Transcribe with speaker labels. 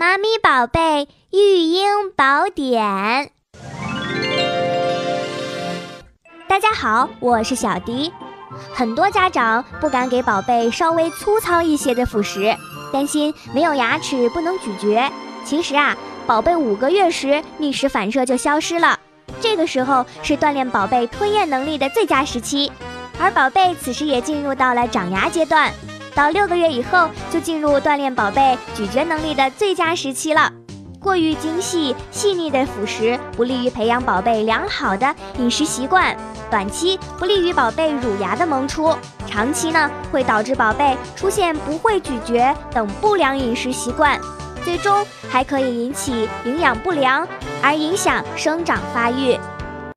Speaker 1: 妈咪宝贝育婴宝典。大家好，我是小迪。很多家长不敢给宝贝稍微粗糙一些的辅食，担心没有牙齿不能咀嚼。其实啊，宝贝五个月时觅食反射就消失了，这个时候是锻炼宝贝吞咽能力的最佳时期。而宝贝此时也进入到了长牙阶段，到六个月以后就进入锻炼宝贝咀嚼能力的最佳时期了。过于精细细腻的辅食不利于培养宝贝良好的饮食习惯，短期不利于宝贝乳牙的萌出，长期呢会导致宝贝出现不会咀嚼等不良饮食习惯，最终还可以引起营养不良，而影响生长发育。